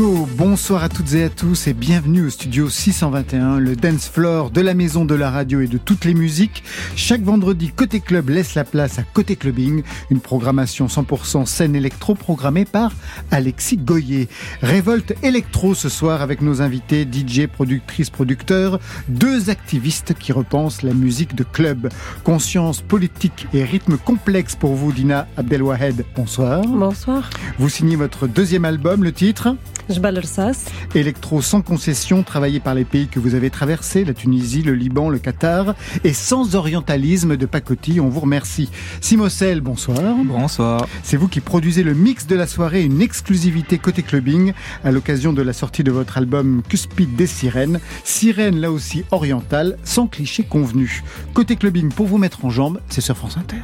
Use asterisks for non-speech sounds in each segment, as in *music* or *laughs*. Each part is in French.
Go. Bonsoir à toutes et à tous et bienvenue au studio 621, le dance floor de la maison de la radio et de toutes les musiques. Chaque vendredi, Côté Club laisse la place à Côté Clubbing, une programmation 100% scène électro programmée par Alexis Goyer. Révolte électro ce soir avec nos invités DJ, productrices, producteurs, deux activistes qui repensent la musique de club. Conscience politique et rythme complexe pour vous, Dina Abdelwahed. Bonsoir. Bonsoir. Vous signez votre deuxième album, le titre? Je Électro sans concession, travaillé par les pays que vous avez traversés, la Tunisie, le Liban, le Qatar, et sans orientalisme de pacotille, on vous remercie. Simocel, bonsoir. Bonsoir. C'est vous qui produisez le mix de la soirée, une exclusivité côté clubbing, à l'occasion de la sortie de votre album Cuspide des sirènes. Sirène là aussi orientale, sans cliché convenu. Côté clubbing, pour vous mettre en jambe, c'est sur France Inter.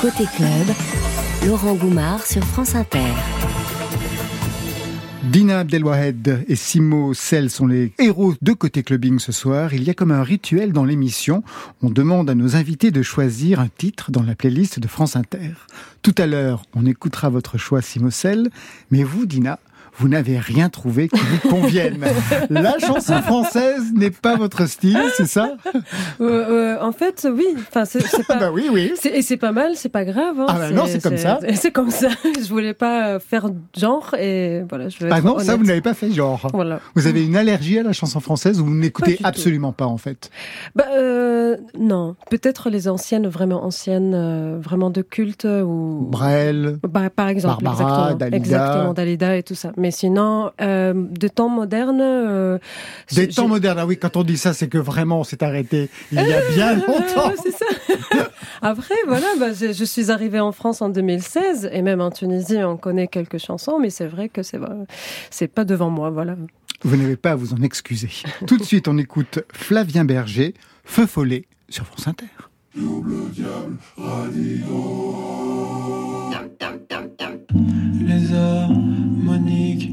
Côté club, Laurent Goumard sur France Inter. Dina Abdelwahed et Simo Sel sont les héros de Côté Clubbing ce soir. Il y a comme un rituel dans l'émission. On demande à nos invités de choisir un titre dans la playlist de France Inter. Tout à l'heure, on écoutera votre choix Simo Sel. Mais vous, Dina, vous n'avez rien trouvé qui vous convienne. *laughs* La chanson française n'est pas votre style, c'est ça? Euh, euh, En fait, oui. Enfin, c'est pas. *laughs* bah oui, oui. Et c'est pas mal, c'est pas grave. Hein. Ah bah non, c'est comme ça. C'est comme ça. *laughs* Je voulais pas faire genre et voilà. Je vais ah non, ça vous n'avez pas fait genre. Voilà. Vous avez une allergie à la chanson française ou vous n'écoutez absolument pas en fait? Bah euh, non, peut-être les anciennes, vraiment anciennes, vraiment de culte ou. Brel. Bah par exemple. Barbara, exactement, Dalida. Exactement, Dalida et tout ça. Mais sinon, euh, de temps modernes. Euh, Des temps modernes, ah oui, quand on dit ça, c'est que vraiment on s'est arrêté il y a bien *laughs* longtemps. c'est ça. *laughs* Après, voilà, bah, je, je, suis arrivée en France en 2016 et même en Tunisie, on connaît quelques chansons, mais c'est vrai que c'est c'est pas devant moi, voilà. Vous n'avez pas à vous en excuser. *laughs* Tout de suite, on écoute Flavien Berger, Feu Follet sur France Inter. Double diable Les harmoniques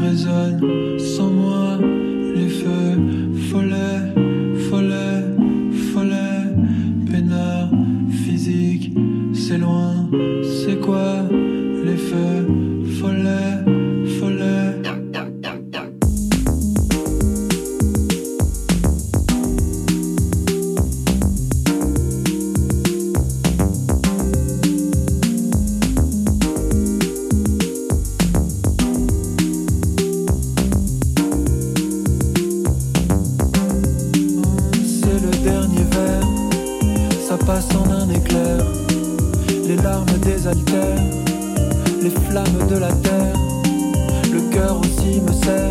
résonnent sans moi, les feux follets, follets, follets, peinard physique, c'est loin, c'est quoi? Les flammes de la terre, le cœur aussi me sert.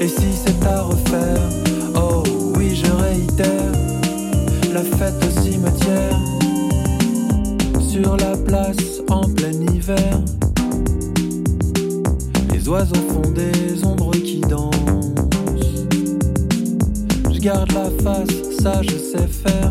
Et si c'est à refaire, oh oui, je réitère, la fête au cimetière, sur la place en plein hiver. Les oiseaux font des ombres qui dansent. Je garde la face, ça je sais faire.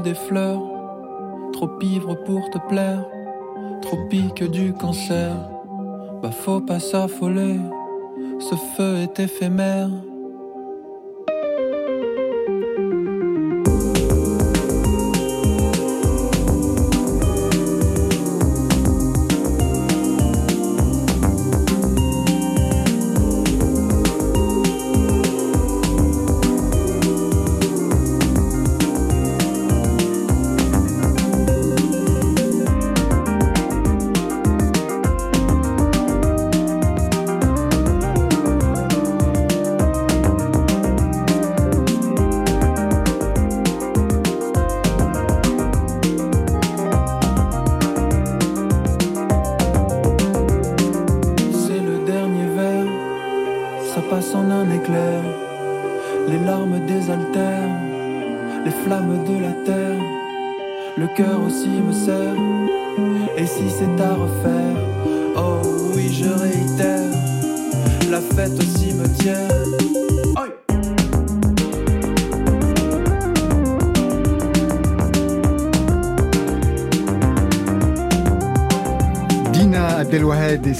Des fleurs. Trop ivre pour te plaire. Trop pique du cancer. Bah faut pas s'affoler ce feu est éphémère.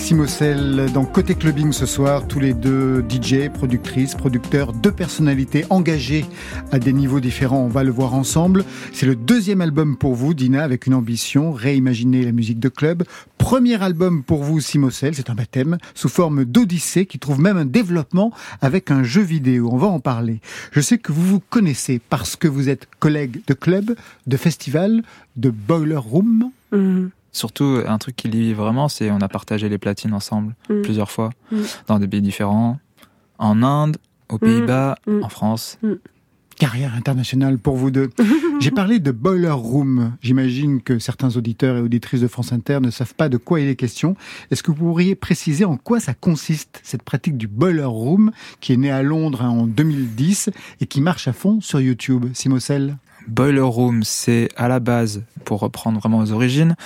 Simosel dans Côté Clubbing ce soir, tous les deux DJ, productrices, producteurs, deux personnalités engagées à des niveaux différents. On va le voir ensemble. C'est le deuxième album pour vous, Dina, avec une ambition, réimaginer la musique de club. Premier album pour vous, Simosel, c'est un baptême, sous forme d'odyssée qui trouve même un développement avec un jeu vidéo. On va en parler. Je sais que vous vous connaissez parce que vous êtes collègues de club, de festival, de boiler room. Mm. Surtout, un truc qui lie vraiment, c'est on a partagé les platines ensemble mm. plusieurs fois, mm. dans des pays différents, en Inde, aux mm. Pays-Bas, en France. Carrière internationale pour vous deux. *laughs* J'ai parlé de Boiler Room. J'imagine que certains auditeurs et auditrices de France Inter ne savent pas de quoi il est question. Est-ce que vous pourriez préciser en quoi ça consiste, cette pratique du Boiler Room, qui est née à Londres hein, en 2010 et qui marche à fond sur YouTube Simocel Boiler Room, c'est à la base, pour reprendre vraiment aux origines,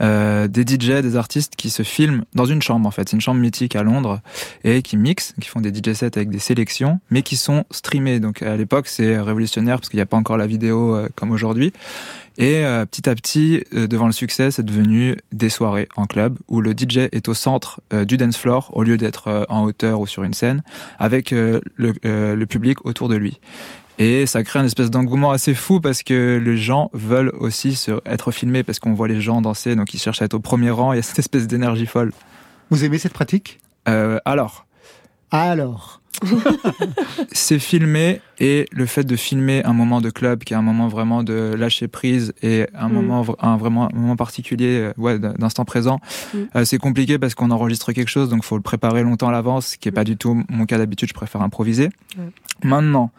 euh, des DJ, des artistes qui se filment dans une chambre en fait. C'est une chambre mythique à Londres et qui mixent, qui font des DJ sets avec des sélections, mais qui sont streamés. Donc à l'époque, c'est révolutionnaire parce qu'il n'y a pas encore la vidéo euh, comme aujourd'hui. Et euh, petit à petit, devant le succès, c'est devenu des soirées en club où le DJ est au centre du dance floor au lieu d'être en hauteur ou sur une scène, avec le, le public autour de lui. Et ça crée une espèce d'engouement assez fou parce que les gens veulent aussi se, être filmés parce qu'on voit les gens danser, donc ils cherchent à être au premier rang. Il y a cette espèce d'énergie folle. Vous aimez cette pratique? Euh, Alors. Alors. *laughs* c'est filmé et le fait de filmer un moment de club qui est un moment vraiment de lâcher prise et un mm. moment un vraiment un moment particulier euh, ouais d'instant présent mm. euh, c'est compliqué parce qu'on enregistre quelque chose donc faut le préparer longtemps à l'avance ce qui est pas du tout mon cas d'habitude je préfère improviser maintenant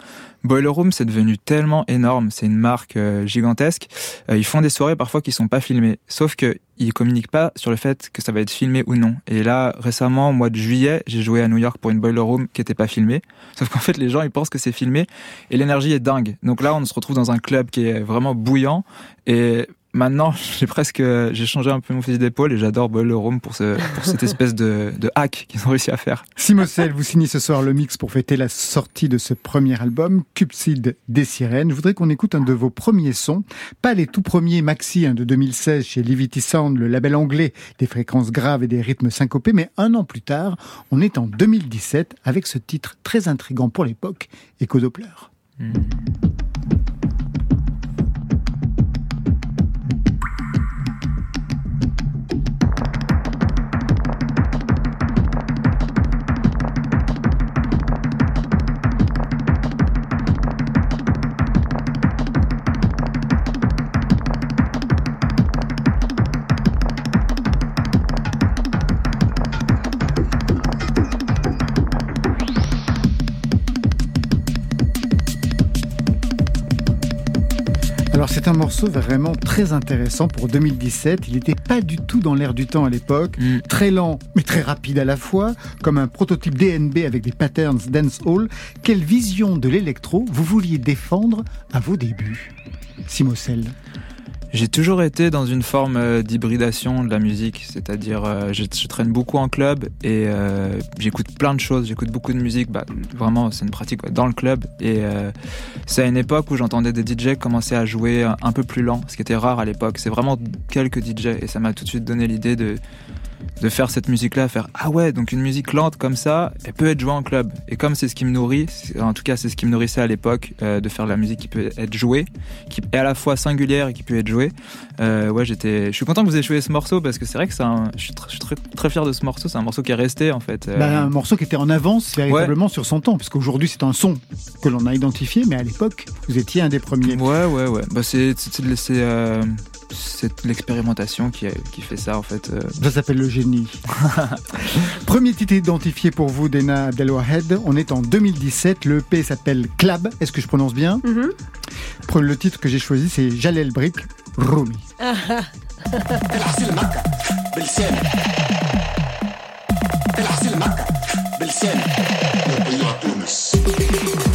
Boiler Room, c'est devenu tellement énorme, c'est une marque euh, gigantesque. Euh, ils font des soirées parfois qui sont pas filmées, sauf que ils communiquent pas sur le fait que ça va être filmé ou non. Et là, récemment, au mois de juillet, j'ai joué à New York pour une Boiler Room qui était pas filmée. *laughs* Sauf qu'en fait, les gens, ils pensent que c'est filmé et l'énergie est dingue. Donc là, on se retrouve dans un club qui est vraiment bouillant et maintenant, *laughs* j'ai presque, j'ai changé un peu mon fusil d'épaule et j'adore Room pour, ce, pour cette espèce de, de hack qu'ils ont réussi à faire. Simocel, vous signez ce soir le mix pour fêter la sortie de ce premier album, Cupsid des Sirènes. Je voudrais qu'on écoute un de vos premiers sons, pas les tout premiers maxi hein, de 2016 chez Livity Sound, le label anglais des fréquences graves et des rythmes syncopés, mais un an plus tard, on est en 2017 avec ce titre très intrigant pour l'époque, Echo Doppler. Hmm. Morceau vraiment très intéressant pour 2017. Il n'était pas du tout dans l'air du temps à l'époque. Mm. Très lent, mais très rapide à la fois, comme un prototype DNB avec des patterns dancehall. Quelle vision de l'électro vous vouliez défendre à vos débuts Simocel j'ai toujours été dans une forme euh, d'hybridation de la musique, c'est-à-dire euh, je, traîne beaucoup en club et euh, j'écoute plein de choses, j'écoute beaucoup de musique, bah, vraiment c'est une pratique dans le club. Et c'est à une époque où j'entendais des DJ commencer à jouer un peu plus lent, ce qui était rare à l'époque, c'est vraiment quelques DJ et ça m'a tout de suite donné l'idée de de faire cette musique-là, faire ah ouais, donc une musique lente comme ça, elle peut être jouée en club. Et comme c'est ce qui me nourrit, en tout cas c'est ce qui me nourrissait à l'époque, euh, de faire de la musique qui peut être jouée, qui est à la fois singulière et qui peut être jouée. Euh, ouais, j'étais, je suis content que vous ayez joué ce morceau parce que c'est vrai que c'est un, je suis, très, très, fier de ce morceau. C'est un morceau qui est resté en fait. Euh. Bah, un morceau qui était en avance véritablement sur son temps, puisqu'aujourd'hui c'est un son que l'on a identifié, mais à l'époque vous étiez un des premiers. Ouais, ouais, ouais. Bah c'est, c'est, c'est l'expérimentation qui, qui, fait ça en fait. Euh. Ça s'appelle le génie. *laughs* Premier titre identifié pour vous, Dena Abdelwahed. On est en 2017. Le EP s'appelle Clab. Est-ce que je prononce bien? Mm-hmm. Le titre que j'ai choisi, c'est Jalel Brick Rumi. *laughs*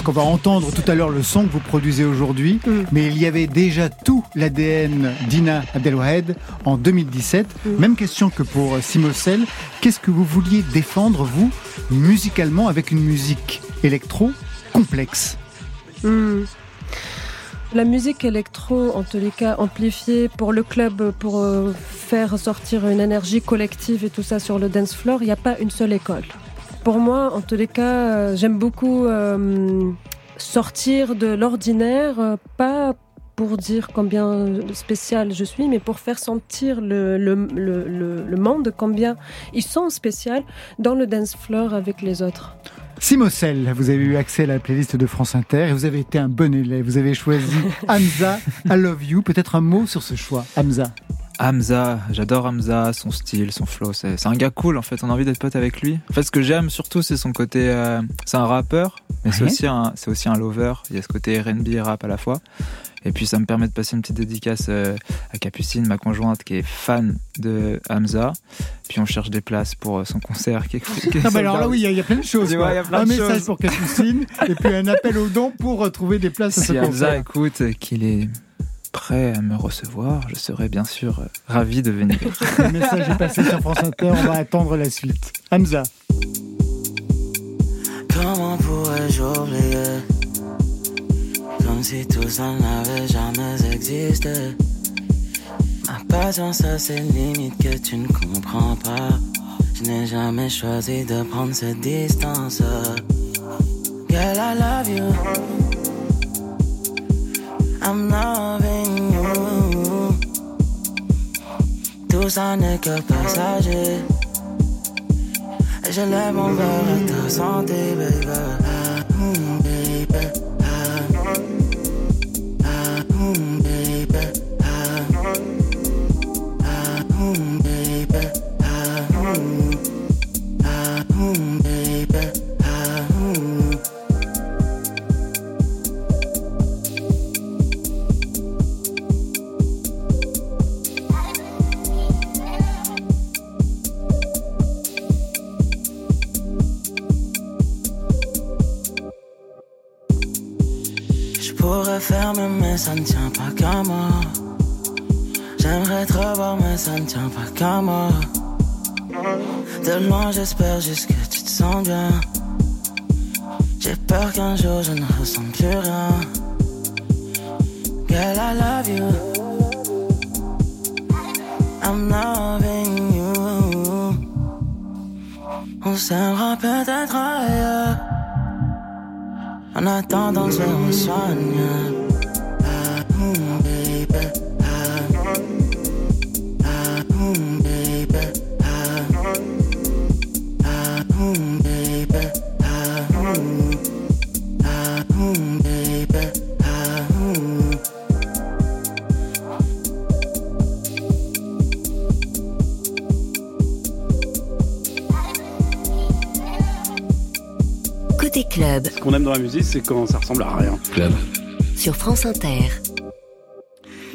parce qu'on va entendre tout à l'heure le son que vous produisez aujourd'hui, mm. mais il y avait déjà tout l'ADN d'Ina Abdelwahed en 2017. Mm. Même question que pour Simosel. Qu'est-ce que vous vouliez défendre, vous, musicalement, avec une musique électro complexe? Mm. La musique électro, en tous les cas, amplifiée pour le club, pour euh, faire sortir une énergie collective et tout ça sur le dance floor, il n'y a pas une seule école. Pour moi, en tous les cas, euh, j'aime beaucoup euh, sortir de l'ordinaire, euh, pas pour dire combien spécial je suis, mais pour faire sentir le, le, le, le monde combien ils sont spéciaux dans le dance floor avec les autres. Simocel, vous avez eu accès à la playlist de France Inter et vous avez été un bon élève. Vous avez choisi *laughs* Hamza, I Love You. Peut-être un mot sur ce choix, Hamza. Hamza, j'adore Hamza, son style, son flow. C'est un gars cool en fait. On a envie d'être pote avec lui. En fait, ce que j'aime surtout, c'est son côté. Euh, c'est un rappeur, mais c'est aussi un, aussi un lover. Il y a ce côté R&B et rap à la fois. Et puis ça me permet de passer une petite dédicace euh, à Capucine, ma conjointe, qui est fan de Hamza. Puis on cherche des places pour euh, son concert. Qui non, alors là, oui, il y, a plein de choses. un message pour Capucine et puis un appel aux dons pour retrouver des places à ce concert. Hamza écoute, qu'il est prêt à me recevoir, je serai bien sûr euh, ravi de venir. *laughs* Le message est passé sur France Inter, on va attendre la suite. Hamza. Comment pourrais-je oublier? Comme si tout ça n'avait jamais existé. Ma patience a ses limites que tu ne comprends pas. Je n'ai jamais choisi de prendre cette distance. Girl, I love you. I'm loving Tout ça n'est que passager. Et je lève mon verre à ta santé, baby. Ça ne tient pas qu'à moi. J'aimerais te revoir, mais ça ne tient pas qu'à moi. Loin, j'espère juste que tu te sens bien. J'ai peur qu'un jour je ne ressens plus rien. Girl, I love you. I'm loving you. On s'aimera peut-être ailleurs. En attendant, je me dans la musique, c'est quand ça ressemble à rien. Club. Sur France Inter.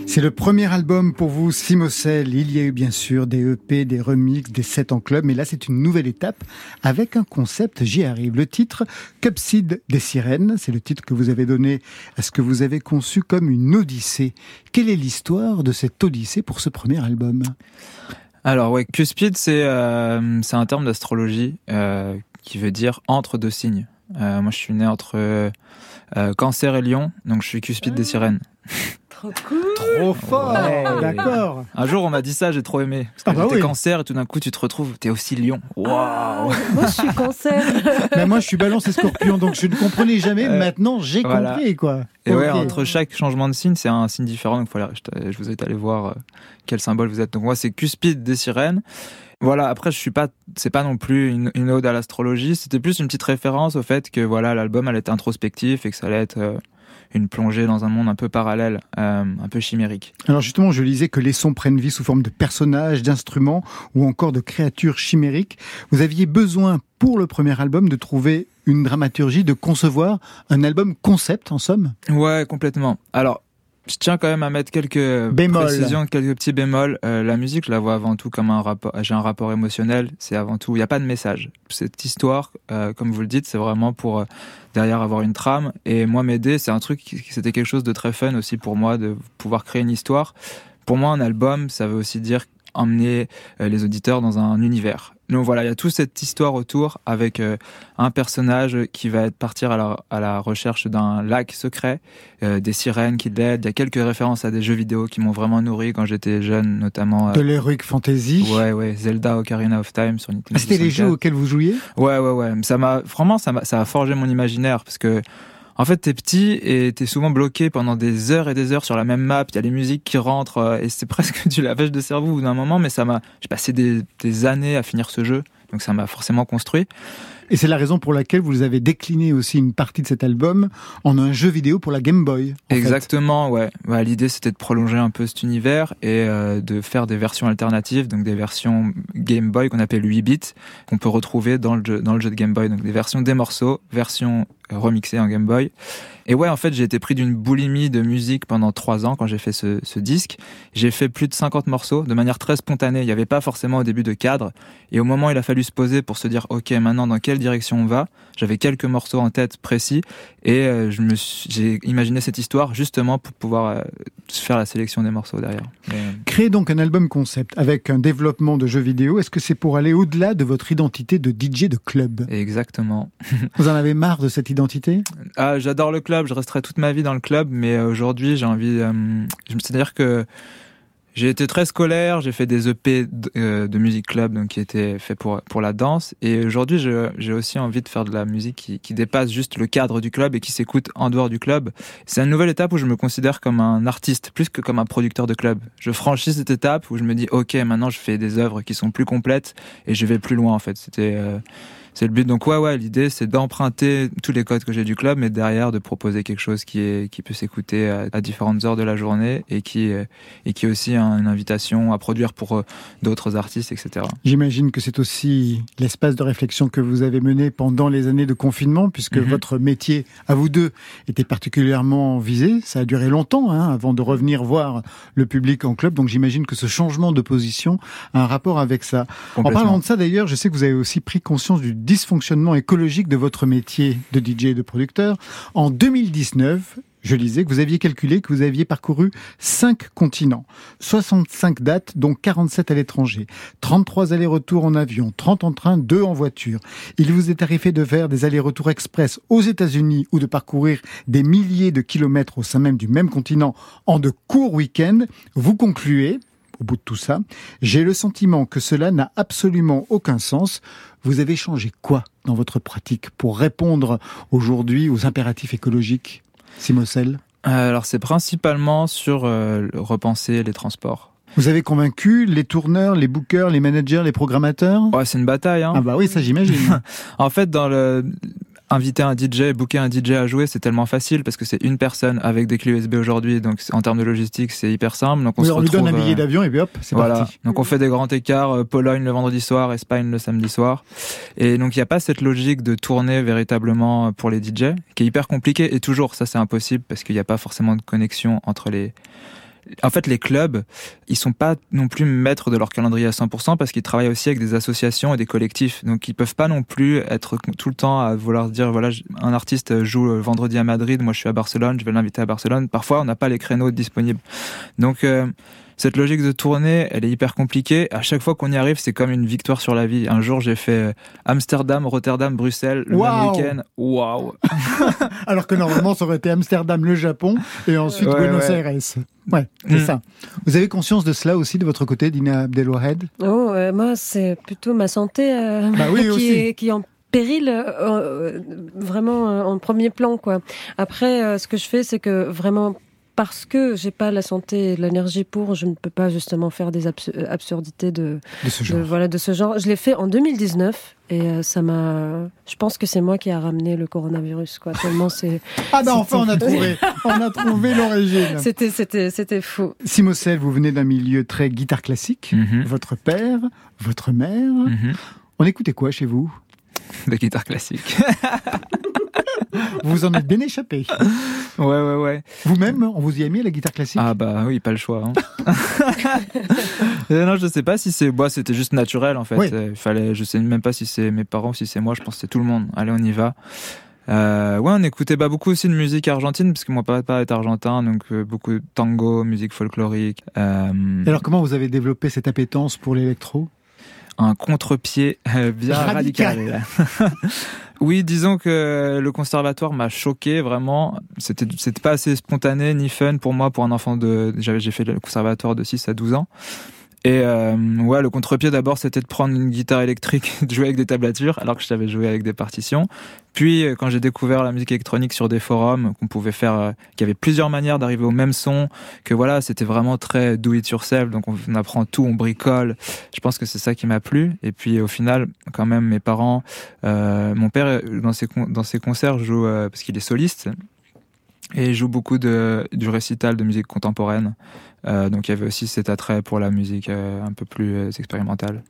C'est le premier album pour vous, Simocel. Il y a eu bien sûr des EP, des remixes, des sets en club, mais là c'est une nouvelle étape avec un concept, j'y arrive. Le titre Cupseed des sirènes, c'est le titre que vous avez donné à ce que vous avez conçu comme une odyssée. Quelle est l'histoire de cette odyssée pour ce premier album? Alors ouais, Cuspide c'est euh, c'est un terme d'astrologie euh, qui veut dire entre deux signes. Euh, moi, je suis né entre euh, Cancer et Lion, donc je suis cuspide des ah. sirènes. Trop cool Trop fort D'accord Un jour, on m'a dit ça, j'ai trop aimé. Parce que ah bah cancer et tout d'un coup, tu te retrouves, t'es aussi lion. Waouh ah, Moi, je suis cancer *laughs* Mais moi, je suis balance et scorpion, donc je ne comprenais jamais. Euh, Maintenant, j'ai compris, quoi. Et ouais, entre chaque changement de signe, c'est un signe différent. Donc voilà, je, je vous ai allé voir quel symbole vous êtes. Donc moi, c'est cuspide des sirènes. Voilà, après je suis pas c'est pas non plus une, ode à l'astrologie, c'était plus une petite référence au fait que voilà, l'album allait être introspectif et que ça allait être euh, une plongée dans un monde un peu parallèle, euh, un peu chimérique. Alors justement, je lisais que les sons prennent vie sous forme de personnages, d'instruments ou encore de créatures chimériques. Vous aviez besoin pour le premier album de trouver une dramaturgie, de concevoir un album concept en somme? Ouais, complètement. Alors je tiens quand même à mettre quelques précisions, quelques petits bémols. Euh, la musique, je la vois avant tout comme un rapport. J'ai un rapport émotionnel. C'est avant tout. Il n'y a pas de message. Cette histoire, euh, comme vous le dites, c'est vraiment pour euh, derrière avoir une trame. Et moi, m'aider, c'est un truc. C'était quelque chose de très fun aussi pour moi de pouvoir créer une histoire. Pour moi, un album, ça veut aussi dire emmener les auditeurs dans un univers. Donc voilà, il y a toute cette histoire autour avec euh, un personnage qui va être partir à la, à la recherche d'un lac secret, euh, des sirènes qui l'aident. Il y a quelques références à des jeux vidéo qui m'ont vraiment nourri quand j'étais jeune, notamment. Euh, de l'heroic fantasy. Ouais, ouais, Zelda Ocarina of Time sur Nintendo. Ah, c'était les jeux auxquels vous jouiez? Ouais, ouais, ouais. Ça m'a vraiment, ça m'a, ça a forgé mon imaginaire parce que en fait, t'es petit et t'es souvent bloqué pendant des heures et des heures sur la même map. Il y a les musiques qui rentrent euh, et c'est *laughs* presque du lavage de cerveau d'un moment. Mais ça m'a, j'ai passé des, des années à finir ce jeu, donc ça m'a forcément construit. Et c'est la raison pour laquelle vous avez décliné aussi une partie de cet album en un jeu vidéo pour la Game Boy. Exactement, ouais. ouais L'idée c'était de prolonger un peu cet univers et euh, de faire des versions alternatives, donc des versions Game Boy qu'on appelle 8 bits, qu'on peut retrouver dans le jeu, dans le jeu de Game Boy. Donc des versions des morceaux, versions remixées en Game Boy. Et ouais, en fait, j'ai été pris d'une boulimie de musique pendant trois ans quand j'ai fait ce, ce disque. J'ai fait plus de 50 morceaux de manière très spontanée. Il n'y avait pas forcément au début de cadre. Et au moment où il a fallu se poser pour se dire, OK, maintenant, dans quelle direction on va? J'avais quelques morceaux en tête précis et euh, je me j'ai imaginé cette histoire justement pour pouvoir euh, faire la sélection des morceaux derrière. Créer donc un album concept avec un développement de jeux vidéo, est-ce que c'est pour aller au-delà de votre identité de DJ de club? Exactement. *laughs* Vous en avez marre de cette identité? Ah, j'adore le club, je resterai toute ma vie dans le club, mais euh, aujourd'hui j'ai envie, c'est-à-dire que j'ai été très scolaire, j'ai fait des EP de, euh, de, musique club donc qui étaient faits pour pour la danse et aujourd'hui j'ai aussi envie de faire de la musique qui, qui dépasse juste le cadre du club et qui s'écoute en dehors du club. C'est une nouvelle étape où je me considère comme un artiste plus que comme un producteur de club. Je franchis cette étape où je me dis OK, maintenant je fais des œuvres qui sont plus complètes et je vais plus loin en fait. C'était euh, c'est le but. Donc ouais, ouais, l'idée c'est d'emprunter tous les codes que j'ai du club, mais derrière de proposer quelque chose qui est qui peut s'écouter à, différentes heures de la journée et qui et qui est aussi une invitation à produire pour euh, d'autres artistes, etc. J'imagine que c'est aussi l'espace de réflexion que vous avez mené pendant les années de confinement, puisque mhm. votre métier à vous deux était particulièrement visé. Ça a duré longtemps hein, avant de revenir voir le public en club. Donc j'imagine que ce changement de position a un rapport avec ça. En parlant de ça d'ailleurs, je sais que vous avez aussi pris conscience du dysfonctionnement écologique de votre métier de DJ et de producteur. En 2019, je lisais que vous aviez calculé que vous aviez parcouru 5 continents, 65 dates, dont 47 à l'étranger, 33 allers-retours en avion, 30 en train, 2 en voiture. Il vous est arrivé de faire des allers-retours express aux États-Unis ou de parcourir des milliers de kilomètres au sein même du même continent en de courts week-ends. Vous concluez, au bout de tout ça, j'ai le sentiment que cela n'a absolument aucun sens. Vous avez changé quoi dans votre pratique pour répondre aujourd'hui aux impératifs écologiques, Simocel euh, Alors c'est principalement sur euh, repenser les transports. Vous avez convaincu les tourneurs, les bookers, les managers, les programmateurs? Ouais, c'est une bataille. Hein. Ah bah oui, ça j'imagine. *laughs* en fait, dans le inviter un DJ, booker un DJ à jouer, c'est tellement facile parce que c'est une personne avec des clés USB aujourd'hui. Donc en termes de logistique, c'est hyper simple. Donc on, se lui donne un billet euh, d'avion et puis hop, c'est voilà. parti. Donc on fait des grands écarts. Euh, Pologne le vendredi soir, Espagne le samedi soir. Et donc il n'y a pas cette logique de tourner véritablement pour les DJ, qui est hyper compliqué. Et toujours, ça c'est impossible parce qu'il n'y a pas forcément de connexion entre les en fait, les clubs, ils sont pas non plus maîtres de leur calendrier à 100% parce qu'ils travaillent aussi avec des associations et des collectifs. Donc, ils peuvent pas non plus être tout le temps à vouloir dire, voilà, un artiste joue vendredi à Madrid, moi je suis à Barcelone, je vais l'inviter à Barcelone. Parfois, on n'a pas les créneaux disponibles. Donc, euh, cette logique de tournée, elle est hyper compliquée. À chaque fois qu'on y arrive, c'est comme une victoire sur la vie. Un jour, j'ai fait euh, Amsterdam, Rotterdam, Bruxelles, le même week-end. Waouh *laughs* Alors que normalement, ça aurait été Amsterdam, le Japon, et ensuite Buenos Aires. Ouais, c'est mm. ça. Vous avez conscience de cela aussi de votre côté, Dina Abdelwahed? Oh, moi, c'est plutôt ma santé euh, bah *laughs* qui, est, qui en péril euh, vraiment en premier plan quoi. Après ce que je fais c'est que vraiment parce que j'ai pas la santé et l'énergie pour, je ne peux pas justement faire des absurdités de, de, ce genre. voilà, de ce genre. Je l'ai fait en 2019 et euh, ça m'a. Je pense que c'est moi qui a ramené le coronavirus, quoi. Tellement c'est. *laughs* ah ben enfin on a trouvé, on a trouvé l'origine. *laughs* C'était c'était c'était fou. Simocel, vous venez d'un milieu très guitare classique. Mhm. Votre père, votre mère. Mhm. On écoutait quoi chez vous? *laughs* De guitare classique. *laughs* vous en êtes bien échappé. Ouais, ouais, ouais. Vous-même, on vous y a mis à la guitare classique Ah bah oui, pas le choix. Hein. *laughs* non, je sais pas si c'est... Bah, c'était juste naturel, en fait. Il fallait... Je sais même pas si c'est mes parents, si c'est moi. Je pense que c'est tout le monde. Allez, on y va. Euh, ouais, on écoutait bah, beaucoup aussi de musique argentine, parce que mon papa est argentin, donc euh, beaucoup de tango, musique folklorique. Euh... alors, comment vous avez développé cette appétence pour l'électro? Un contre-pied euh, bien radical. *laughs* oui, disons que le conservatoire m'a choqué vraiment. C'était c'était pas assez spontané ni fun pour moi, pour un enfant de. J'avais j'ai fait le conservatoire de 6 à 12 ans. Et euh, ouais, le contre-pied d'abord, c'était de prendre une guitare électrique, *laughs* de jouer avec des tablatures, alors que je savais jouer avec des partitions. Puis, euh, quand j'ai découvert la musique électronique sur des forums, qu'on pouvait faire, euh, qu'il y avait plusieurs manières d'arriver au même son, que voilà, c'était vraiment très do it yourself, donc on, apprend tout, on bricole. Je pense que c'est ça qui m'a plu. Et puis, au final, quand même, mes parents, euh, mon père dans ses dans ses concerts joue euh, parce qu'il est soliste, et il joue beaucoup de, du récital de musique contemporaine. Euh, donc il y avait aussi cet attrait pour la musique euh, un peu plus euh, expérimentale.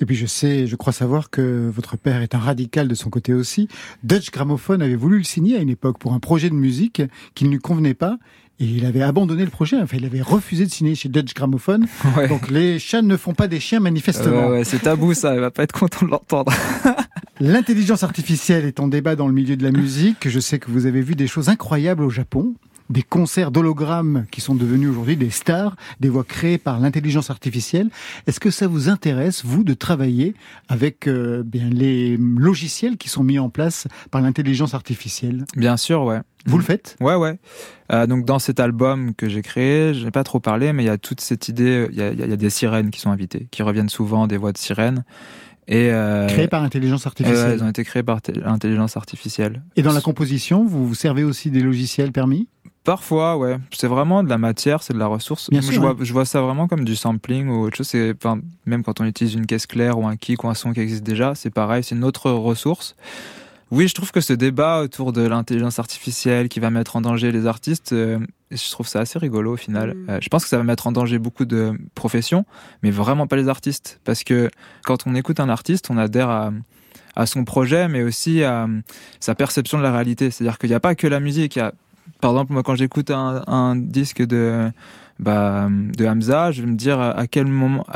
Et puis je sais, je crois savoir que votre père est un radical de son côté aussi. Dutch Gramophone avait voulu le signer à une époque pour un projet de musique qui ne lui convenait pas. Et il avait abandonné le projet, enfin il avait refusé de signer chez Dutch Gramophone. *laughs* Donc les chats ne font pas des chiens manifestement. ouais, c'est tabou ça, il va pas être content de l'entendre. *laughs* L'intelligence artificielle est en débat dans le milieu de la musique. Je sais que vous avez vu des choses incroyables au Japon des concerts d'hologrammes qui sont devenus aujourd'hui des stars, des voix créées par l'intelligence artificielle. Est-ce que ça vous intéresse, vous, de travailler avec euh, bien les logiciels qui sont mis en place par l'intelligence artificielle? Bien sûr, ouais. Vous le faites? Ouais, ouais. Euh, donc dans cet album que j'ai créé, je n'ai pas trop parlé, mais il y a toute cette idée, il y a, il y a des sirènes qui sont invitées, qui reviennent souvent, des voix de sirènes. Et euh, créés par intelligence artificielle. Euh, ils ont été créés par intelligence artificielle. Et dans la composition, vous vous servez aussi des logiciels permis? Parfois, ouais. C'est vraiment de la matière, c'est de la ressource. Bien je, sûr, vois, je vois ça vraiment comme du sampling ou autre chose. Enfin, même quand on utilise une caisse claire ou un kick ou un son qui existe déjà, c'est pareil, c'est une autre ressource. Oui, je trouve que ce débat autour de l'intelligence artificielle qui va mettre en danger les artistes, euh, je trouve ça assez rigolo au final. Mm. Euh, je pense que ça va mettre en danger beaucoup de professions, mais vraiment pas les artistes. Parce que quand on écoute un artiste, on adhère à, à son projet, mais aussi à sa perception de la réalité. C'est-à-dire qu'il n'y a pas que la musique, il y a par exemple, moi, quand j'écoute un, un, disque de, bah, de Hamza, je vais me dire à quel moment,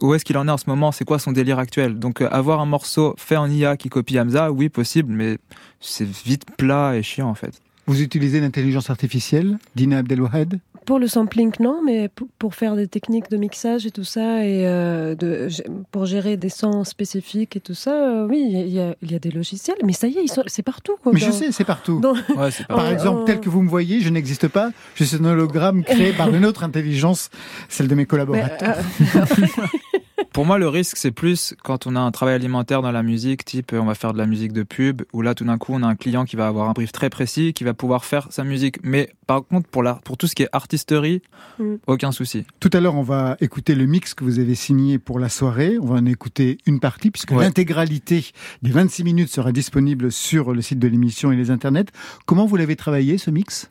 où est-ce qu'il en est en ce moment, c'est quoi son délire actuel? Donc, euh, avoir un morceau fait en IA qui copie Hamza, oui, possible, mais c'est vite plat et chiant, en fait. Vous utilisez l'intelligence artificielle, Dina Abdelwahed pour le sampling, non, mais pour faire des techniques de mixage et tout ça, et euh, de, pour gérer des sons spécifiques et tout ça, euh, oui, il y, a, il y, a, des logiciels, mais ça y est, c'est partout. mais je sais, c'est partout. Ouais, *laughs* par exemple, tel que vous me voyez, je n'existe pas, je suis un hologramme créé par une autre intelligence, celle de mes collaborateurs. Mais, euh, *laughs* Pour moi, le risque, c'est plus quand on a un travail alimentaire dans la musique, type on va faire de la musique de pub, où là, tout d'un coup, on a un client qui va avoir un brief très précis, qui va pouvoir faire sa musique. Mais par contre, pour, la, pour tout ce qui est artisterie, mm. aucun souci. Tout à l'heure, on va écouter le mix que vous avez signé pour la soirée. On va en écouter une partie, puisque l'intégralité des 26 minutes sera disponible sur le site de l'émission et les internets. Comment vous l'avez travaillé, ce mix?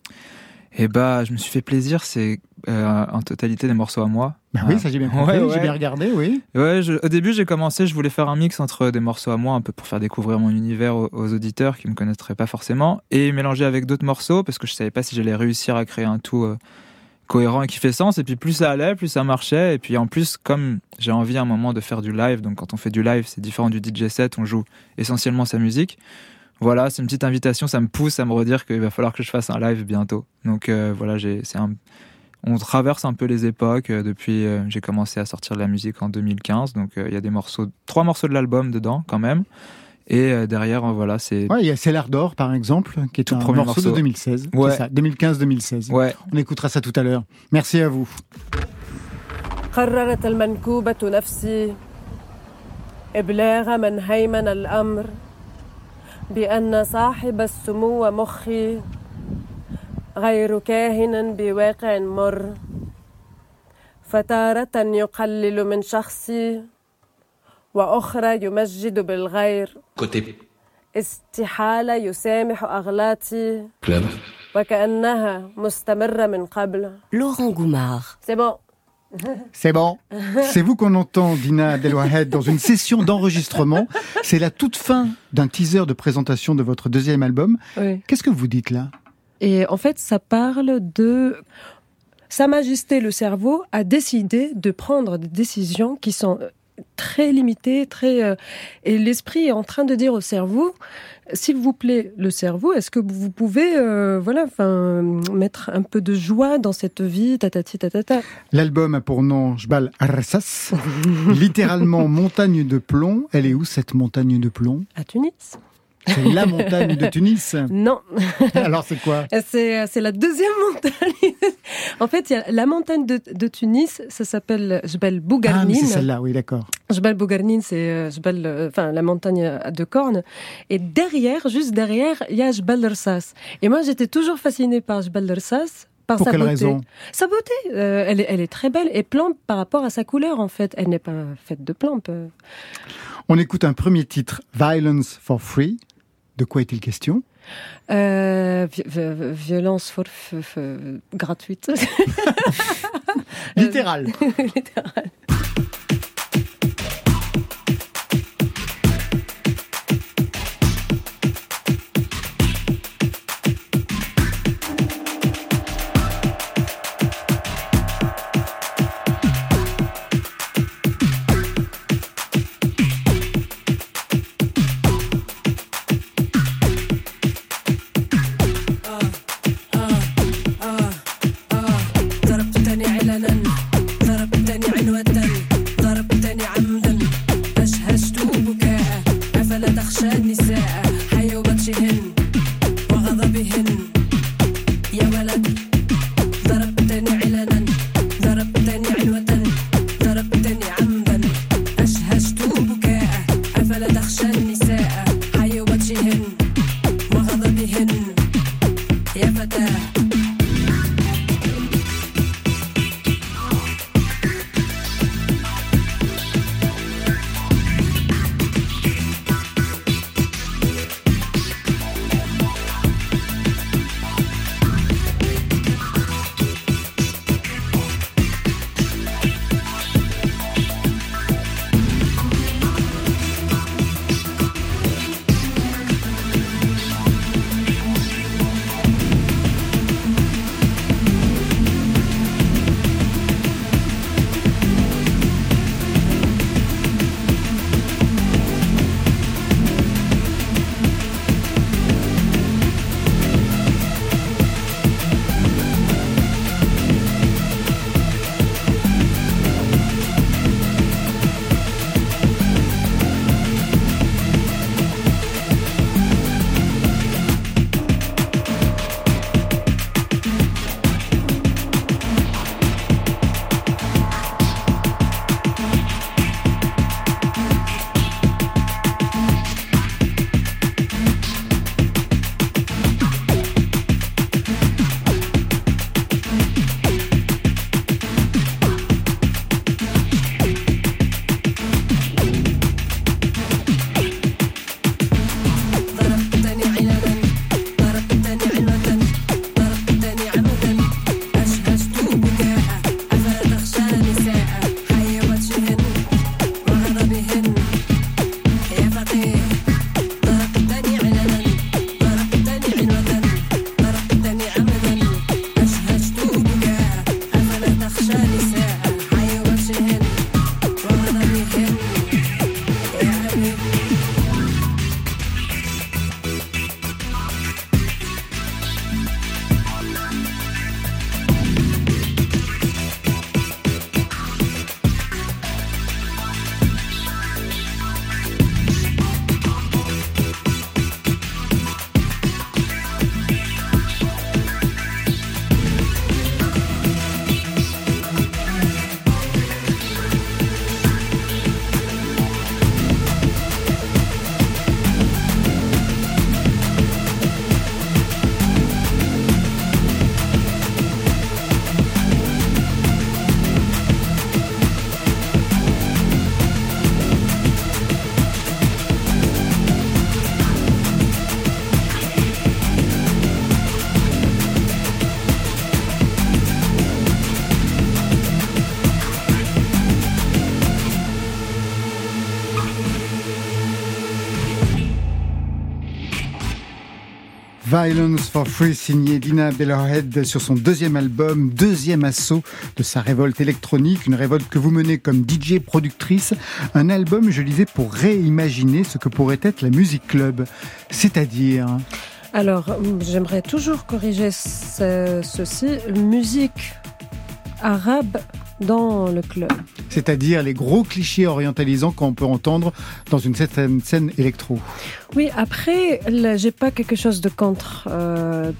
Eh bah, je me suis fait plaisir. C'est euh, en totalité des morceaux à moi. Bah oui, ça j'ai bien compris, j'ai bien regardé, oui. Ouais, au début j'ai commencé, je voulais faire un mix entre des morceaux à moi, un peu pour faire découvrir mon univers aux, auditeurs qui me connaîtraient pas forcément, et mélanger avec d'autres morceaux parce que je savais pas si j'allais réussir à créer un tout euh, cohérent et qui fait sens. Et puis plus ça allait, plus ça marchait. Et puis en plus, comme j'ai envie à un moment de faire du live, donc quand on fait du live, c'est différent du DJ set, on joue essentiellement sa musique voilà, c'est une petite invitation, ça me pousse à me redire qu'il va falloir que je fasse un live bientôt. Donc euh, voilà, c'est un, on traverse un peu les époques euh, depuis. Euh, j'ai commencé à sortir de la musique en 2015, donc il y a des morceaux, trois morceaux de l'album dedans quand même. Et derrière, voilà, c'est. Ouais, il y a C'est d'or, par exemple, qui est Tout un premier morceau, de 2016. Ouais. 2015-2016. Ouais. On écoutera ça tout à l'heure. Merci à vous. بأن صاحب السمو مخي غير كاهن بواقع مر. فتارة يقلل من شخصي وأخرى يمجد بالغير. استحالة يسامح أغلاطي وكأنها مستمرة من قبل. Laurent Goumard. C'est bon, C'est bon. C'est vous qu'on entend, Dina Delwahed, dans une session d'enregistrement. C'est la toute fin d'un teaser de présentation de votre deuxième album. Qu'est-ce que vous dites là? Et en fait, ça parle de... Sa Majesté le cerveau a décidé de prendre des décisions qui sont très limitées, très... Euh, et l'esprit est en train de dire au cerveau, s'il vous plaît, le cerveau, est-ce que vous pouvez, euh, voilà, mettre un peu de joie dans cette vie, tatati tatata. L'album a pour nom Jbal Arsass, *laughs* littéralement montagne de plomb. Elle est où cette montagne de plomb? À Tunis. C'est la montagne de Tunis Non. Alors c'est quoi c'est, la deuxième montagne. en fait, il y a la montagne de, de Tunis, ça s'appelle Jbel Bougarnine. Ah, c'est celle-là, oui, d'accord. Jbel Bougarnine, c'est euh, Jbel, euh, enfin, la montagne à deux cornes. Et derrière, juste derrière, il y a Jbel Rsas. Et moi, j'étais toujours fascinée par Jbel Rsas. Par Pour sa quelle beauté. raison Sa beauté, euh, elle, est, elle est très belle et plombe par rapport à sa couleur en fait. Elle n'est pas faite de plomb. On écoute un premier titre, Violence for Free. De quoi est-il question? Euh, Violence for gratuite. *laughs* Littéral. *laughs* Littéral. على دخشني Violence for Free signé Dina Abdelhead sur son deuxième album, deuxième assaut de sa révolte électronique, une révolte que vous menez comme DJ productrice, un album, je disais, pour réimaginer ce que pourrait être la musique club, c'est-à-dire... Alors, j'aimerais toujours corriger ceci, musique arabe dans le club. C'est-à-dire les gros clichés orientalisants qu'on peut entendre dans une certaine scène électro. Oui, après, j'ai pas quelque chose de contre euh,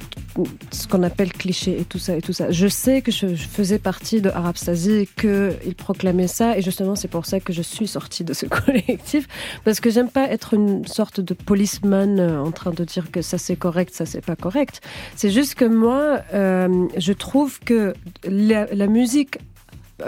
ce qu'on appelle cliché et tout ça et tout ça. Je sais que je, faisais partie de Arab Stasi, qu'ils proclamaient ça, et justement c'est pour ça que je suis sortie de ce *laughs* collectif, parce que j'aime pas être une sorte de policeman euh, en train de dire que ça c'est correct, ça c'est pas correct. C'est juste que moi, euh, je trouve que la musique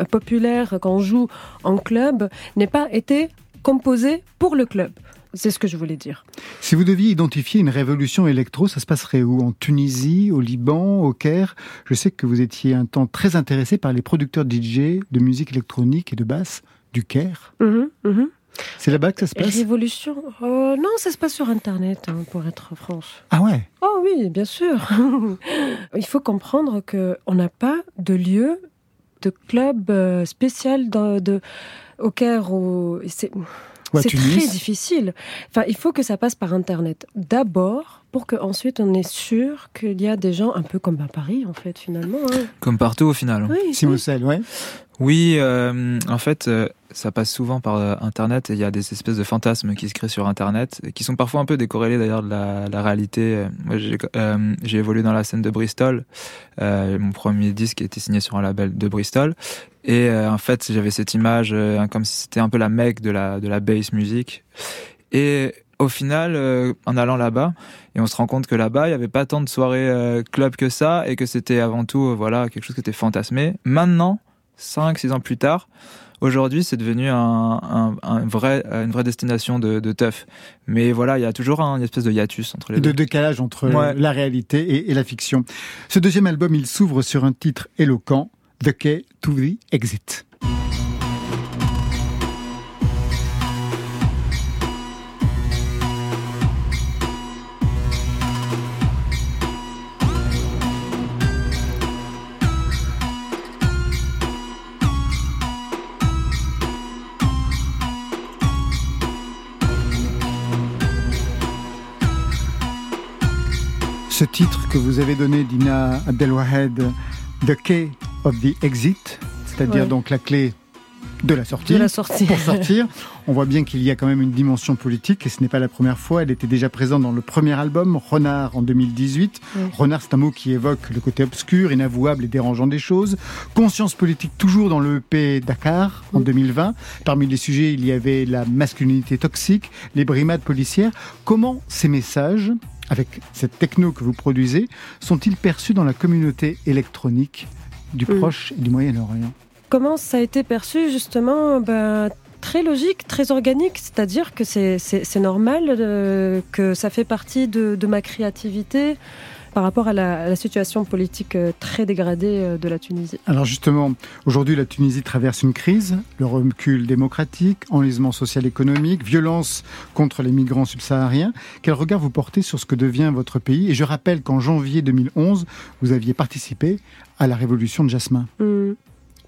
populaire qu'on joue en club n'est pas été composé pour le club. C'est ce que je voulais dire. Si vous deviez identifier une révolution électro, ça se passerait où? En Tunisie, au Liban, au Caire? Je sais que vous étiez un temps très intéressé par les producteurs DJ de musique électronique et de basse du Caire. Mhm, mhm. C'est là-bas que ça se passe? Révolution oh, Non, ça se passe sur Internet, hein, pour être franche. Ah ouais? Oh oui, bien sûr. *laughs* Il faut comprendre qu'on n'a pas de lieu de club euh, spécial de, au Caire. C'est très difficile. Enfin, il faut que ça passe par Internet. D'abord, pour qu'ensuite on est sûr qu'il y a des gens un peu comme à Paris, en fait, finalement. Hein. Comme partout, au final. Oui, Simocel, ouais. Oui, euh, en fait, euh, ça passe souvent par euh, Internet et il y a des espèces de fantasmes qui se créent sur Internet, qui sont parfois un peu décorrélés d'ailleurs de la, la, réalité. Moi, j'ai évolué dans la scène de Bristol. mon premier disque a été signé sur un label de Bristol. Et en fait, j'avais cette image comme si c'était un peu la mecque de la, de la bass music. Et au final, en allant là-bas, et on se rend compte que là-bas, il n'y avait pas tant de soirées club que ça, et que c'était avant tout, voilà, quelque chose qui était fantasmé. Maintenant, 5, 6 ans plus tard, aujourd'hui, c'est devenu un, vrai, une vraie destination de, de teuf. Mais voilà, il y a toujours un, une espèce de hiatus entre les deux. De décalage entre la réalité et, la fiction. Ce deuxième album, il s'ouvre sur un titre éloquent, The Key to the Exit. Ce titre que vous avez donné, Dina Abdelwahed, The Key of the Exit, c'est-à-dire donc la clé de la sortie. De la sortie. Pour sortir. On voit bien qu'il y a quand même une dimension politique et ce n'est pas la première fois. Elle était déjà présente dans le premier album, Renard, en 2018. Renard, c'est un mot qui évoque le côté obscur, inavouable et dérangeant des choses. Conscience politique toujours dans le EP Dakar, en 2020. Parmi les sujets, il y avait la masculinité toxique, les brimades policières. Comment ces messages avec cette techno que vous produisez, sont-ils perçus dans la communauté électronique du mm. Proche et du Moyen-Orient? Comment ça a été perçu justement? Ben, Très logique, très organique, c'est-à-dire que c'est normal, euh, que ça fait partie de, de ma créativité par rapport à la, situation politique euh, très dégradée euh, de la Tunisie. Alors justement, aujourd'hui la Tunisie traverse une crise, le recul démocratique, enlisement social-économique, violence contre les migrants subsahariens. Quel regard vous portez sur ce que devient votre pays? Et je rappelle qu'en janvier 2011, vous aviez participé à la révolution de Jasmin. Hmm.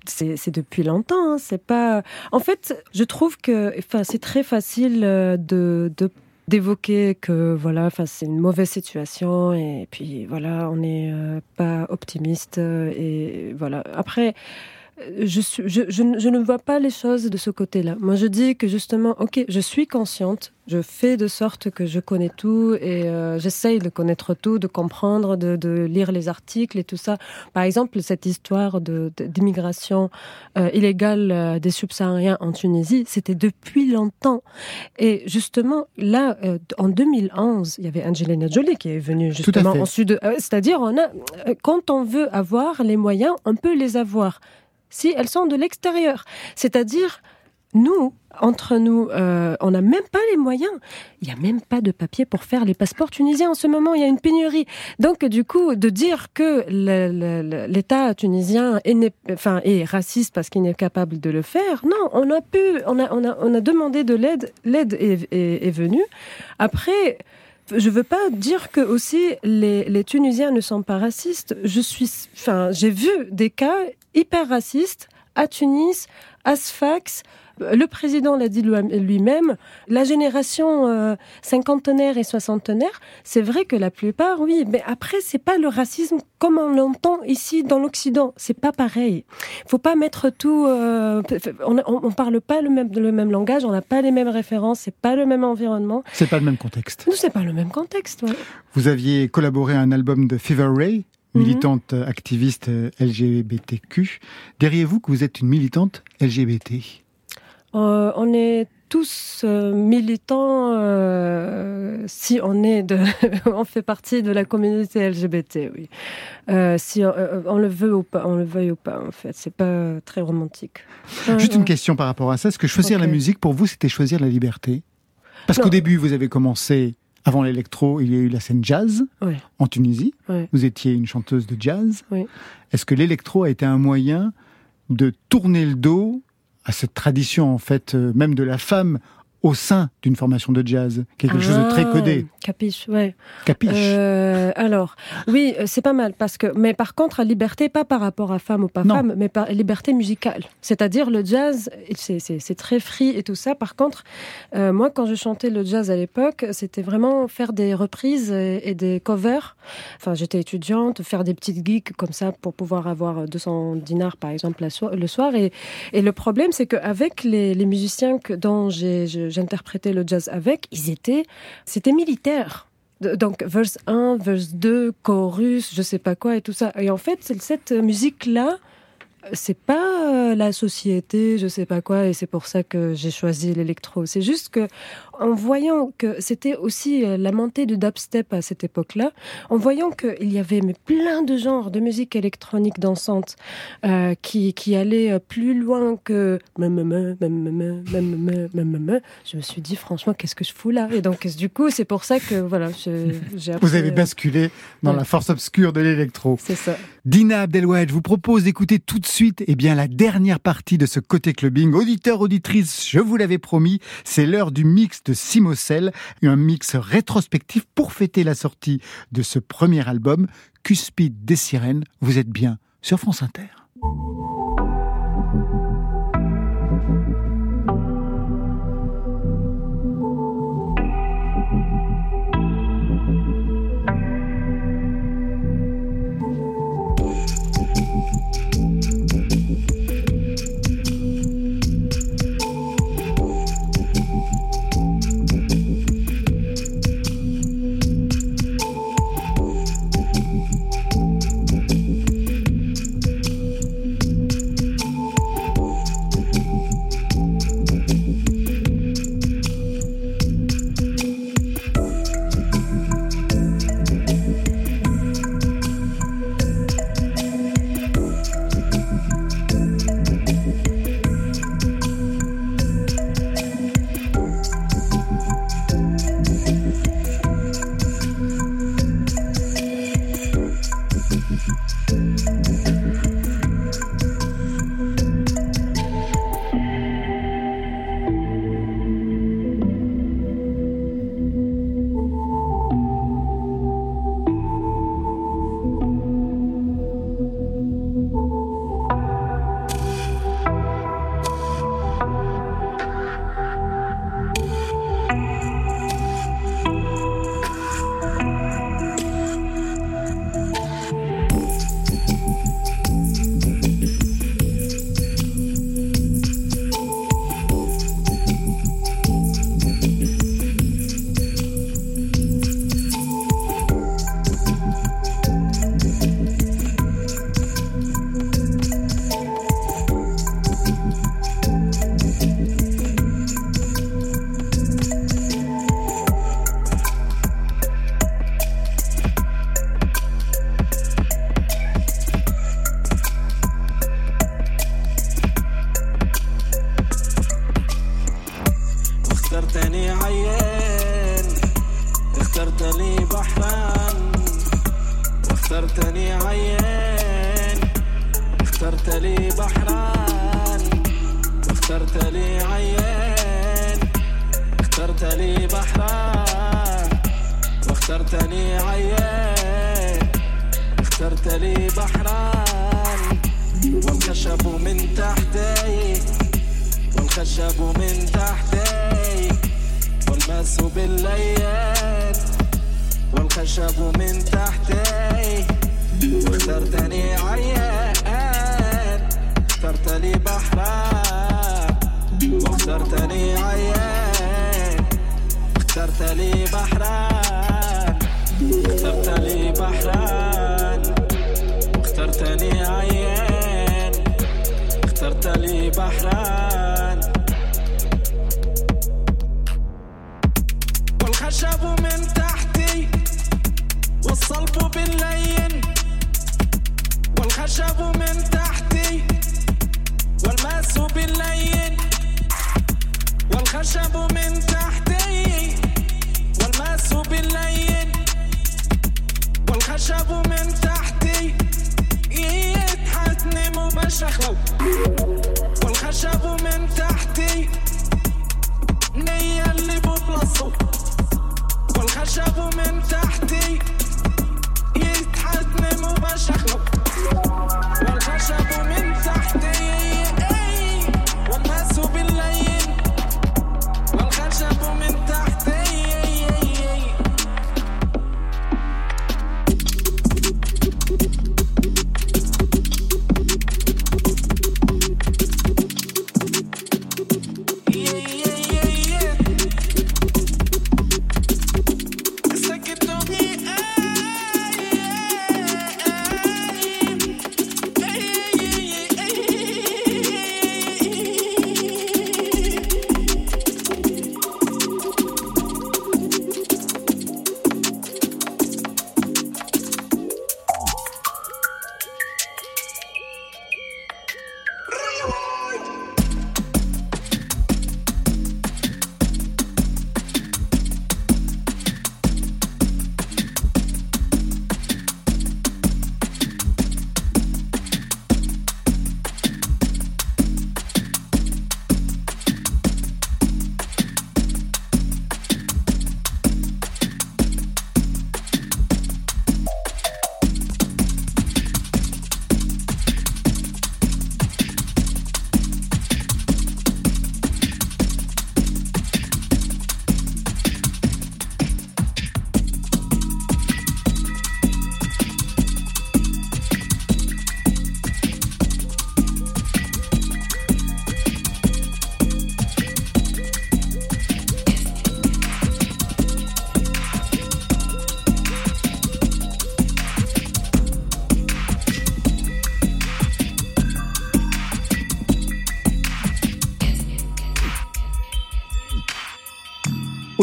c'est depuis longtemps. Hein. C'est pas. En fait, je trouve que, enfin, c'est très facile euh, de, de d'évoquer que voilà, c'est une mauvaise situation et puis voilà, on n'est euh, pas optimiste et voilà. Après, je, je, je, ne vois pas les choses de ce côté-là. Moi, je dis que justement, ok, je suis consciente, je fais de sorte que je connais tout et euh, j'essaye de connaître tout, de comprendre, de, de, lire les articles et tout ça. Par exemple, cette histoire d'immigration euh, illégale euh, des subsahariens en Tunisie, c'était depuis longtemps. Et justement, là, en 2011, il y avait Angelina Jolie qui est venue justement en sud. C'est-à-dire, on a, quand on veut avoir les moyens, on peut les avoir si elles sont de l'extérieur. C'est-à-dire, nous, entre nous, euh, on n'a même pas les moyens. Il n'y a même pas de papier pour faire les passeports tunisiens en ce moment. Il y a une pénurie. Donc, du coup, de dire que l'État tunisien est, raciste parce qu'il n'est capable de le faire, non, on a pu, on a, on a, on a demandé de l'aide. L'aide est, venue. Après, je veux pas dire que aussi les, les Tunisiens ne sont pas racistes. Je suis, enfin, j'ai vu des cas hyper racistes à Tunis, à Sfax, le président l'a dit lui-même, la génération euh, cinquantenaire et soixantenaire, c'est vrai que la plupart, oui, mais après, c'est pas le racisme comme on l'entend ici dans l'Occident. C'est pas pareil. Faut pas mettre tout. Euh, on, on, parle pas le même, le même langage, on n'a pas les mêmes références, c'est pas le même environnement. C'est pas le même contexte. Non, c'est pas le même contexte. Vous aviez collaboré à un album de Fever Ray, mhm. militante activiste LGBTQ. Diriez-vous que vous êtes une militante LGBT euh, on est tous euh, militants euh, si on est de, *laughs* on fait partie de la communauté LGBT, oui. si on, le veut ou pas, on le veuille ou pas, en fait, c'est pas très romantique. Juste une question par rapport à ça. Est-ce que choisir la musique pour vous, c'était choisir la liberté? Parce qu'au début, vous avez commencé avant l'électro, il y a eu la scène jazz en Tunisie. Vous étiez une chanteuse de jazz. Est-ce que l'électro a été un moyen de tourner le dos à cette tradition en fait euh, même de la femme au sein d'une formation de jazz, quelque chose de très ah, codé. Capiche, ouais. Capiche. Euh, alors, oui, euh, c'est pas mal parce que, mais par contre, liberté, pas par rapport à femme ou pas femme, mais par liberté musicale. C'est-à-dire le jazz, c'est très free et tout ça. Par contre, euh, moi, quand je chantais le jazz à l'époque, c'était vraiment faire des reprises et, des covers. Enfin, j'étais étudiante, faire des petites geeks comme ça pour pouvoir avoir 200 dinars, par exemple, le soir. Et, et le problème, c'est qu'avec les, les musiciens que, dont j'ai j'interprétais le jazz avec, ils étaient, c'était militaire. Donc, verse 1, verse 2, chorus, je sais pas quoi et tout ça. Et en fait, cette musique-là, c'est pas euh, la société, je sais pas quoi, et c'est pour ça que j'ai choisi l'électro. C'est juste que, en voyant que c'était aussi euh, la montée du dubstep à cette époque-là, en voyant qu'il y avait mais plein de genres de musique électronique dansante euh, qui, qui allaient plus loin que je me suis dit franchement qu'est-ce que je fous là Et donc du coup c'est pour ça que voilà j'ai. Vous avez basculé dans la force obscure de l'électro. C'est ça. Dina Abdelwahid, je vous propose d'écouter tout de suite eh bien, la dernière partie de ce côté clubbing. Auditeur, auditrice, je vous l'avais promis, c'est l'heure du mix de Simocel, un mix rétrospectif pour fêter la sortie de ce premier album, Cuspide des sirènes. Vous êtes bien sur France Inter.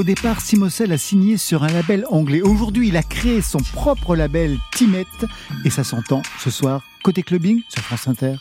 Au départ, Simosel a signé sur un label anglais. Aujourd'hui, il a créé son propre label Timette et ça s'entend ce soir côté clubbing sur France Inter.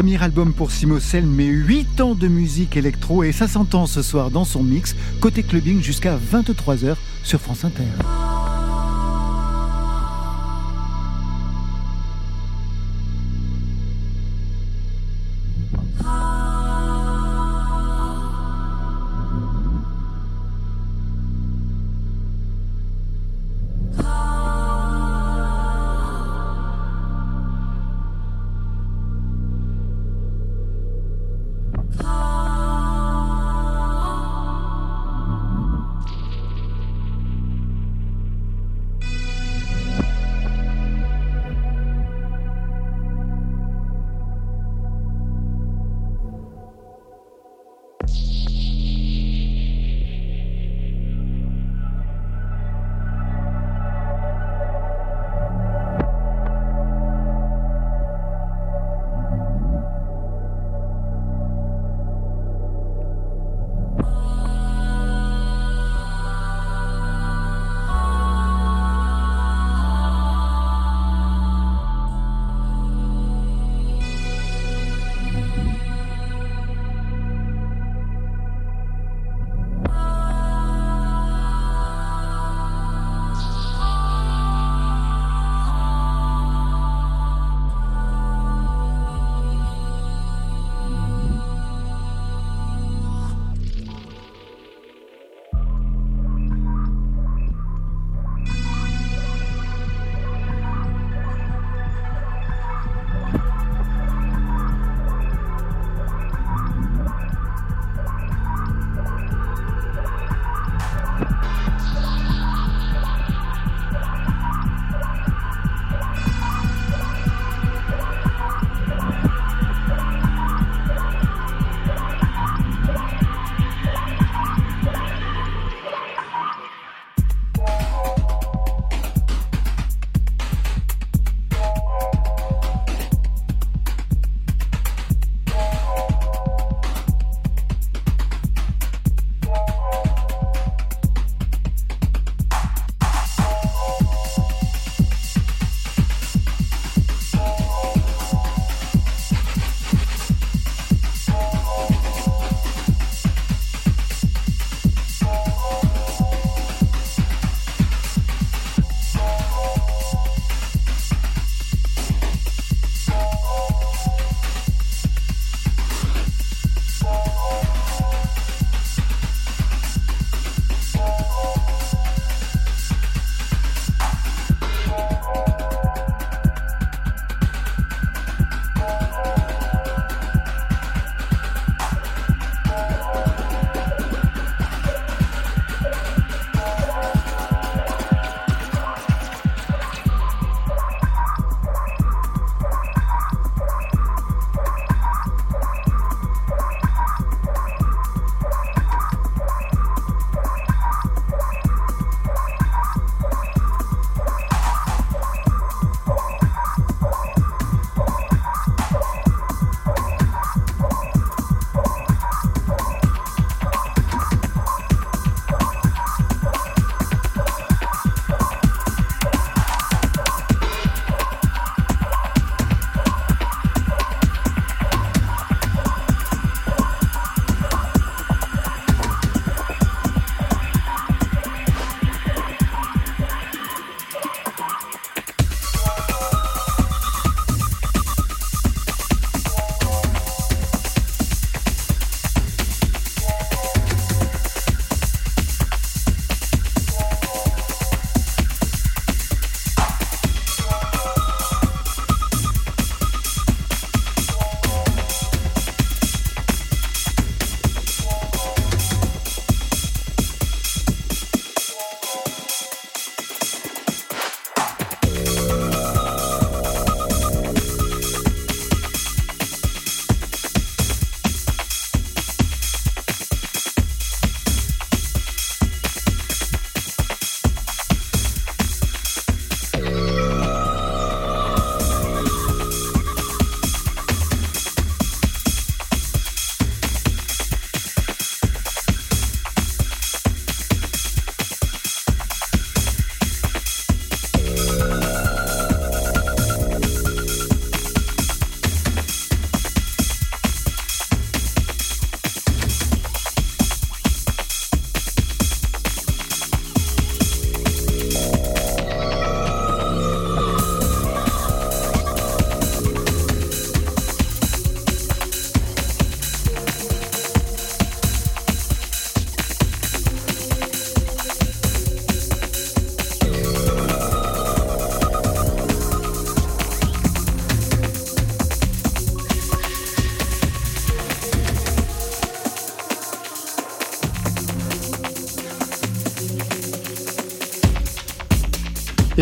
Premier album pour Simocel, mais 8 ans de musique électro et ça s'entend ce soir dans son mix, côté clubbing jusqu'à 23h sur France Inter.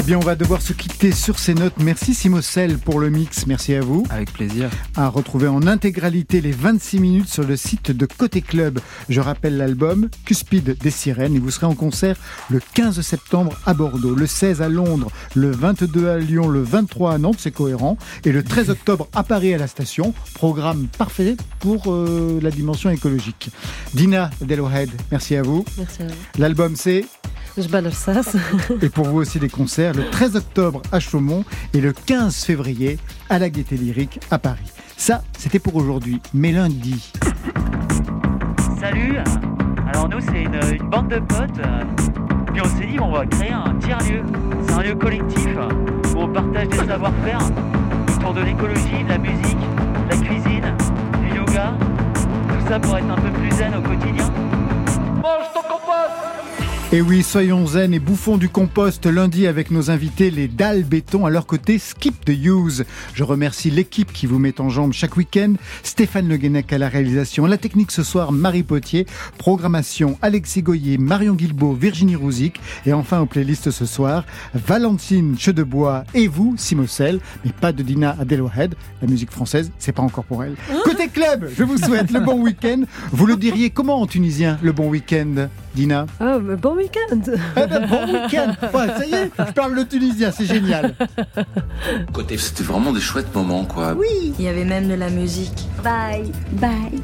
Bien, on va devoir se quitter sur ces notes. Merci Simocel pour le mix. Merci à vous. Avec plaisir. À retrouver en intégralité les 26 minutes sur le site de Côté Club. Je rappelle l'album Cuspide des Sirènes et vous serez en concert le 15 septembre à Bordeaux, le 16 à Londres, le 22 à Lyon, le 23 à Nantes, c'est cohérent, et le 13 octobre à Paris à la station. Programme parfait pour euh, la dimension écologique. Dina Delohead, merci à vous. Merci à vous. L'album c'est *laughs* Et pour vous aussi des concerts le 13 octobre à Chaumont et le 15 février à la Gaîté Lyrique à Paris. Ça, c'était pour aujourd'hui. Mais lundi. Salut Alors nous, c'est une, bande de potes. Puis on s'est dit, on va créer un tiers-lieu. C'est un lieu collectif où on partage des savoir-faire autour de l'écologie, de la musique, de la cuisine, du yoga. Tout ça pour être un peu plus zen au quotidien. Mange ton compost et oui, soyons zen et bouffons du compost lundi avec nos invités, les dalles béton à leur côté, Skip the Use. Je remercie l'équipe qui vous met en jambe chaque week-end. Stéphane Le Guenec à la réalisation, la technique ce soir, Marie Potier, programmation, Alexis Goyer, Marion Guilbault, Virginie Rouzic, et enfin aux playlists ce soir, Valentine Chedebois et vous, Simocel, mais pas de Dina Adelwahed. La musique française, c'est pas encore pour elle. Côté club, je vous souhaite le bon week-end. Vous le diriez comment en tunisien, le bon week-end, Dina? Ah, bon week-end eh ben, Bon week-end Ça y est, je parle le tunisien, c'est génial Côté, c'était vraiment des chouettes moments, quoi. Oui Il y avait même de la musique. Bye Bye